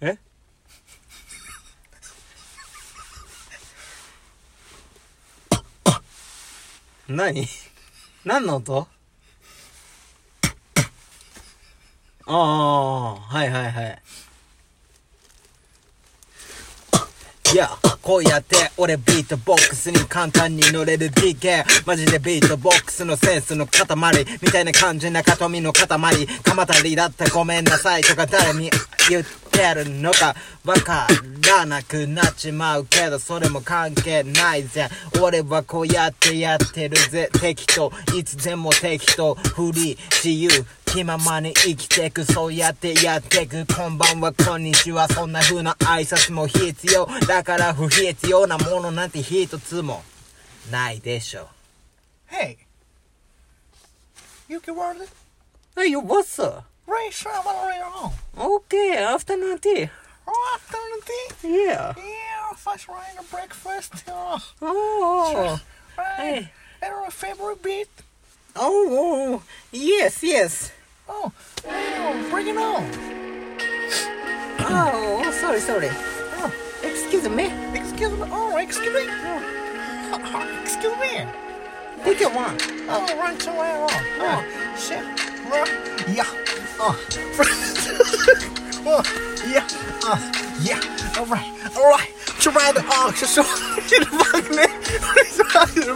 え？何？何の音？ああ、はいはいはい。いや、こうやって俺ビートボックスに簡単に乗れる DK マジでビートボックスのセンスの塊みたいな感じなかとみの塊。鎌足りだったごめんなさいとか誰に言ってるのかわからなくなっちまうけどそれも関係ないぜ。俺はこうやってやってるぜ。適当いつでも適当フリー自由気ままに生きてく。そうやってやってく。こんばんはこんにちは。そんな風な挨拶も必要。だから不必要なものなんて一つもないでしょ。Hey, you can work it? Hey, what's up? Ray, sure, I'm on. Okay, afternoon tea. Oh, afternoon tea? Yeah. Yeah, first right the breakfast. Uh, Oh, right. hey. And our favorite beat. Oh, oh, yes, yes. Oh, oh, bring it on. Oh, oh, sorry, sorry. Oh, Excuse me. excuse me. Oh, excuse me. Oh, excuse me. Take your one. Oh, right to where on. Oh, shit. Yeah. Oh. oh, yeah. Uh, yeah. All right. All right. Try the oh, så så det fucking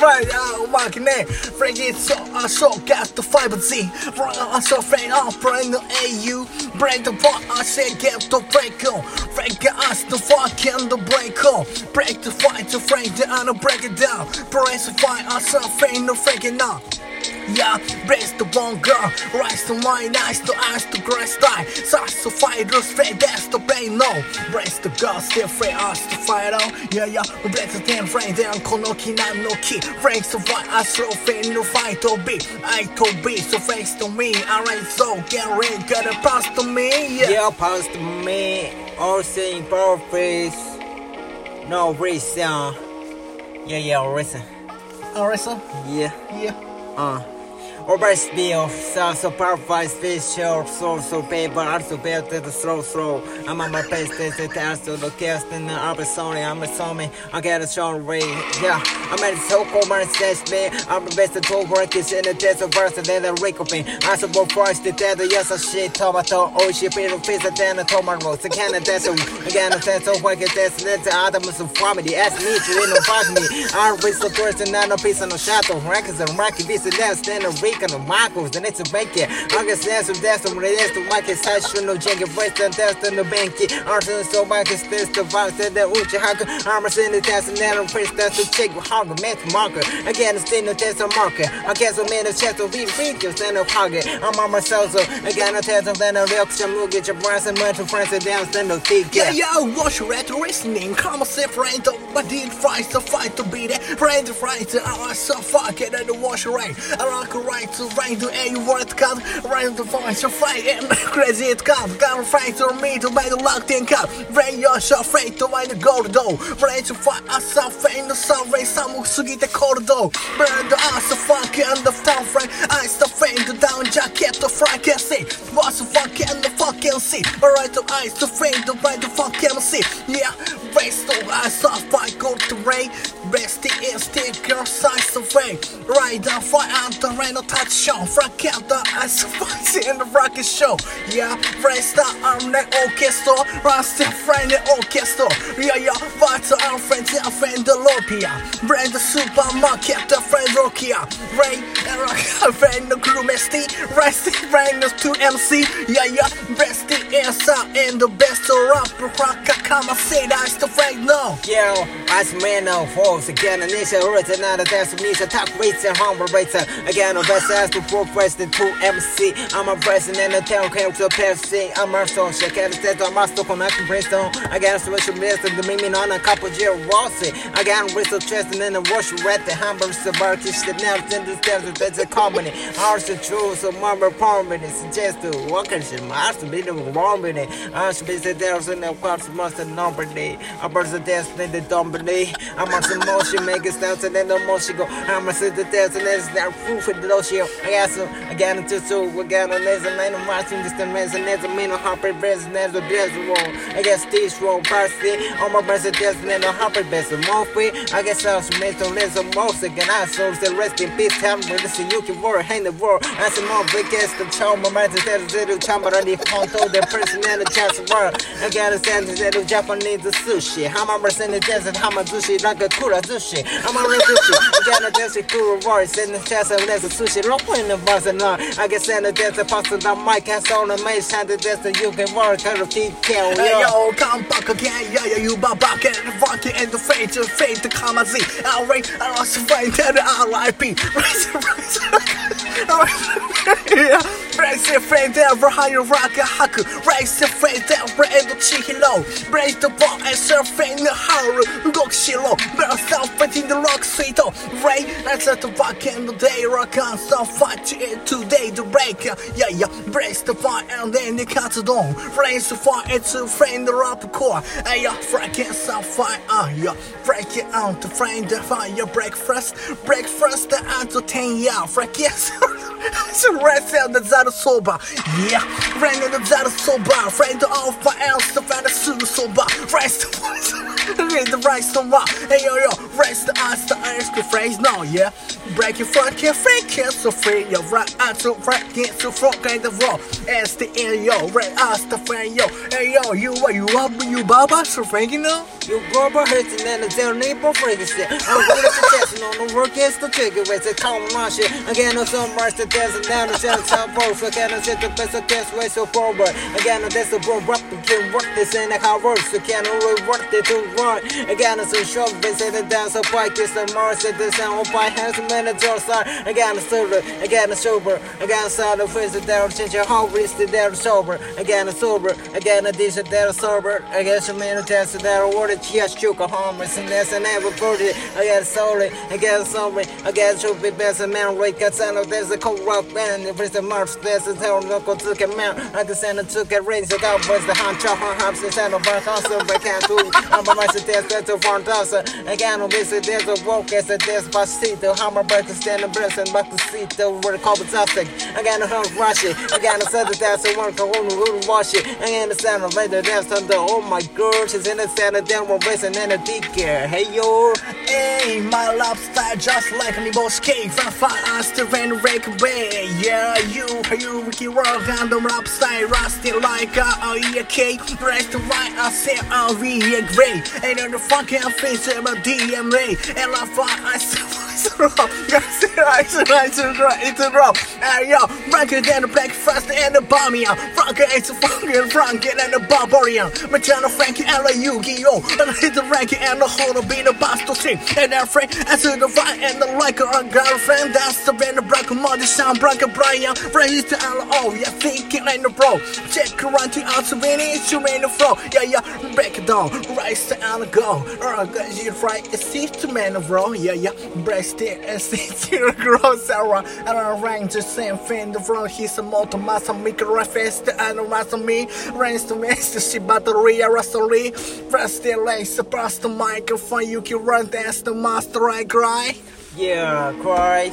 right. Uh, ja, fucking nej. Frank så så got the fiber Z. Right, så Frank off bring the AU. Break the part I said get the break on. Frank us the fucking the break on. Break the fight to Frank the and break it down. Brace the fight us Frank no freaking out. Yeah, brace the one girl, rise to mine, eyes to eyes to grass die. Sauce to fight, loose straight, that's the pain, no. Brace the girl, still free, us to fight on. Yeah, yeah, we break the damn frame down, konoki, not no key. Franks to fight, I slow frame, no fight to be. I to be, so thanks to me. Alright, so get ready, gotta pass to me. Yeah, Yeah, past me. All saying purpose. No reason. Yeah, yeah, reason. alright, so, Yeah. yeah. Uh. Deal, so supervise visual, so so paper, also built the slow slow. I'm on my best, this is also the cast in the upper sorry, I'm a assuming I get a short rate. Yeah, I'm at so cold, my sense, man. I'm the best to work is in the desert verse, and then the recoping. I support first, the dead, yes, I shit, tomato, oh shit, little face, and then the tomato, the can of desert. Again, the sense of work is and the other was of family, ask me to in the fuck me. I'm with the person, not no piece of no shadow, records and rocky, this and that, stand a week the Michaels, the next bank it. I can sense of death, some release the market, such no janky voice, and test in the bank. Arson so back is this the vibe, said the Uchi Haka, armor in the test, and then I'm first that's to check with Hogger, man marker. Again, no test of marker. I guess I'm in the chest of being figures and a hogger. I'm on myself, so again, I test of then a real move, get your brass and mental friends, and stand no thick. Yeah, yeah, watch your at. Come on, separate the oh, but did fight the fight to be there. Friend fight, oh, I so fuck it and watch right. I rock right to right to a word cut, right to fight so fight and crazy it cut. Got fight to me to buy the locked in cut. Ray, you're so afraid to buy the gold though. Friend to fight, I so faint the sun ray, some sugi the cold though. Burn the ass the fuck and the town friend. I still faint the down jacket, the fry can see. What's the fuck and the fucking see. Alright, to eyes to faint to buy the fucking see. Yeah, race to eyes off by gold to ray. Rest the girl size of rain. Down, fly out the rain, no touch show. Frank out the of fights in the rocket show. Yeah, race the arm, the orchestra. Rust the friend, the orchestra. Yeah, yeah, but our friends, our friend, the Lopia. Brand the supermarket, the friend Rokia. Ray, rock, friend, the crew, Misty. Rest the friend, the 2MC. Yeah, yeah, rest the answer and the best rapper. Come and say that's the friend, no. Yo, as man of force again, initial written out of dance with me, so top rates and humble rates. Again, the best as the pro president to MC. I'm a president and the town to Pepsi. I'm a at the state, I'm a stock on Acton Princeton. I got a special minister, the meaning on a couple of year Rossi. I got whistle chest and then a wash red, the the barkish, the nails in the steps, that's a company. Ours the truth, so mama permanent, suggest to walk and shit, my ass to be the wrong with it. I should be the there's in the quartz, must have number day. I burst the desk, then the dumb day. I'm on motion, make it start to then the motion go. I'm a sit the dance and there's that proof with the lotion. I got some, I got into so we got a man of watching this rest and there's a mean hopper breast and there's a dress roll. I got stage roll, parsley, on my breast and there's a hopper more free. I guess I was made to live more sick and I so the rest in peace. Tell me this you can work, hang the world. I said more big ass the charm, my mind is to do charm, but I need to the person and the chance work. I got a sense that the Japanese sushi. How my percent is dancing, how my sushi like a kura sushi. I'm a real sushi. I got a dance with kura voice and the chance of there's a sushi. Look in the bus and on. I can send a dance past the mic and so on the main hand the dance you can work out of detail. Yo, come back again, yeah, yeah, you back and the funky and the fate, the fate, the comma Z. Alright, I lost the fight, and the RIP. Rise, rise, yeah. Raise your friend ever higher rock a hack. Raise your friend ever and the chicken low. Raise the ball and surfing the horror. Look shilo. Better self fighting the rock sweet. Ray, let's let the rock in the day rock on. So fight it today the break. Yeah, yeah. Brace the fire and then the cut it on. Raise the fire it's a friend the rock core. Hey, yeah, freaking some fire. Ah, yeah. Break it out to find the fire. Break first. Break first the 10 yeah. Freak yes. So rest out the zara soba. Yeah, ran in the zara soba. Of to find a suit soba. Rest read the right soba. Hey yo yo, rest the eyes the ice the phrase no, yeah. Break your fucking free kiss so free. Yo, right out to right get to front kind of raw. As the end yo, right us the friend yo. Hey yo, you what you up you baba so frank you know? You go by hurting and it's their neighbor shit. I'm gonna suggest on the work is the trigger with the common on shit. Again, no some rush the dancing down the shell top both. Again, I said the best of guess way so forward. Again, that's the bro rap and can work this in how it works. Again, I really work it to run. Again, bit, say the dance of bike is the Mars at the sound of by hands and minutes or side. Again, sober. Again, sober. Again, it's out of face the down, change your whole wrist to there sober. Again, sober. Again, a decent there sober. Again, some minute test there order yes, choke a harmless and that's an ever booty. Again, solely. Again, sorry. Again, should be best man, right? Got sound of there's a cold rock band. If it's a march, there's a hell local took a man. I can send it took a ring, so that was the hand chop on hops and sand of our console, but can't do. I'm a rice test that's front tosser. Again, obviously, there's a walk as a. The hammer break to stand and breast and back to seat. The word called toxic. Again, the hell rush it. Again, I said that that's the one called who wash it. Again, the sound of later that's under. Oh my girl, she's in the sand and then we're racing in a deacon. Hey yo. Hey, my lifestyle just like a boss cake from as to Van Rake Bay. Yeah, you, you, Ricky Rock on the side, rusty like a oh, OEK. Rest right, I say I'll be a. On the fucking face of a DMA. And I find I still Yes, I should, I should, it's a drop. Hey, yo, Frankie and the breakfast and the bomb, yeah. Frankie, it's a fucking Frankie and the barbarian. Machana Frankie and the Yu-Gi-Oh! And hit the Frankie and the whole be the boss to sing. And that friend, to the right and the like a girlfriend. That's the band of Brack Mother Sound Brack Brian. Friend is the LO, yeah, thinking like the bro. Check to out to many, it's in the flow. Yeah, yeah, break it down, rise to and go. Uh, you right, it's to man of bro. Yeah, yeah, breast it, it's to grow Sarah. And I rank the same thing, he's a motor master, make a reference to analyze me. Rains to me, the shit battery, rastly. Press the lace, press the microphone, you can run dance the master, I cry. Yeah, cry.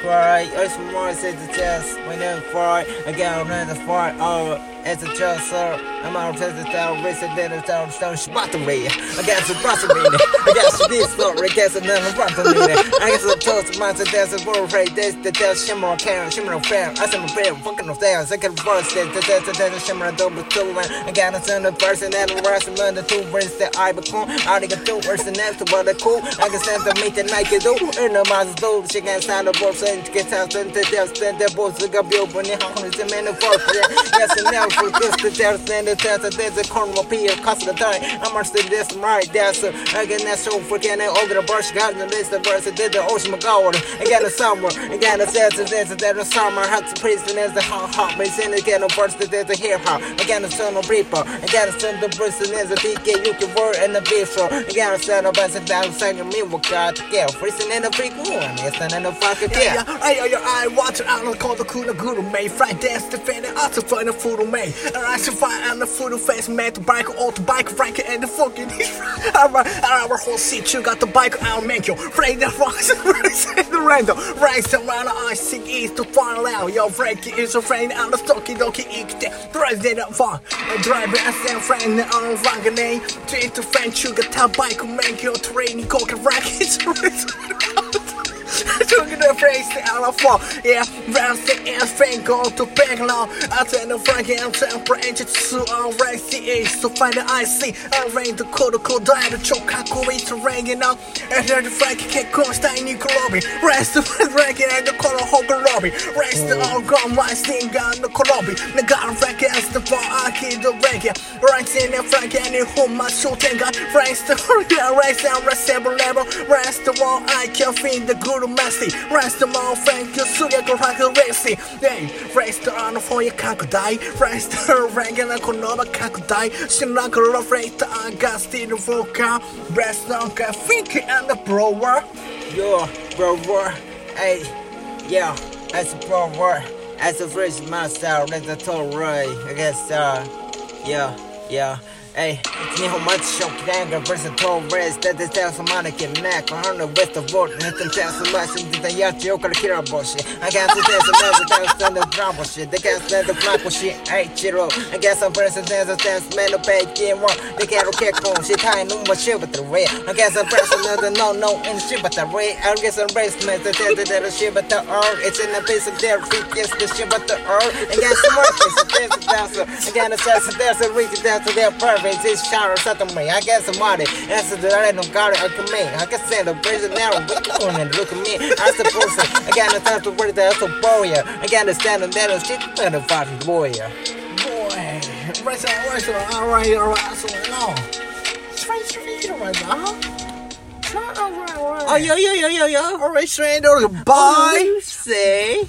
Cry. It's more said the test. When they cry, I got another fart. Oh, it's a sir. I'm out to the town, racing then the town, stone spottery. I got some prosperity. I some this story, I some another prosperity. I got some toast, my that's a word right. That's the death shimmer, Karen, shimmer, fair. I said, fair, fucking of can burst it, the death, the death, shimmer, double two. I got a son of person and a rest of the two words that I become. I got two words and that's what I cool. I can send to meet the night you do. And the miles do, she can sign the both and get out and the death, then the boss got built when you on the man of Yes, and now for this, the death, and the death, there's a corner of P, cost of the time. I'm on this, right, that's a, again, that's so freaking over the brush, got the list of verse, did the ocean McGowan. Again, the summer, again, the sense of this, there's a summer, had to praise, and there's the hot hot, but in again, the verse, there's a hip hop. Again, the son of reaper, again, the son of Bruce, and there's a DK, you can word, and the bistro. Again, the son of us, and down, saying me, what God, yeah, freezing in the freak one, it's an the fucking Yeah, yeah. yo, I watch it out call the cool guru, mate. Friday defending, also for the food, mate. Hey, and I survive on the full face, man, the bike, auto bike, Frank, and the fucking. I our, our whole seat, you got the bike, I'll make you. Frank the rocks, the random. Race around the ice, is to find out. Your Frankie is a friend, I'm the stocky donkey, eat the president for. Driver, I say, friend, I'm wrong name. Eh? Treat the French, you got the bike, make your training, cock, rackets. Talking the phrase the fall Yeah, the air fan go to back long I turn the front and branch to all right the east So find the IC I rain the cold cold die the choke. I go into rain you know. And then the frank kick on stein in lobby. Rest the rank and the color hog lobby Rest the all gone my sting on the lobby The gun frank as the bar I keep the rank Right in the frank and the home my shooting gun Rest the rest and rest level. Rest the wall I can find the good master Rest the more thank you 수く嬉しい Day フレイスターのフォイア拡大フレイスターレンゲなこの場拡大しながらフレイスターがスティールフォーカーブレスなんかフィンキー and the blower Yo blower Hey Yo that's a blower That's a fresh master that's the toll right, I guess uh Yeah Yeah. Ey, nie romantische krijgen, versatile race. Dat is tell een mannetje nek. We hangen with the world, net tell test much. mij. Sinds dit to te ook al kira bosje. I guess it is another dance than the drama shit. can't stand the flap shit. Ey, chiro. I guess I'm present as a dance man of pay game one. The cat kick on shit. I know my shit but the way. I guess I'm present as a no no and shit but the way. I guess I'm race man. The tell that shit but the earth. It's in a piece of their feet. Yes, the shit but the R. I guess I'm working. I guess I'm dancing. I guess I'm dancing. Reaching down to their perfect. This shower set them me I guess somebody That's the I don't got it I can make I can send a prison narrow What you and look at me? I suppose I got no time to worry that's a warrior I got to stand on that shit better fighting warrior Boy Rest on rest on alright alright so no. Straight straight alright huh? Alright alright Oh yo yo yo yo yo. Alright straight alright bye. Oh, you say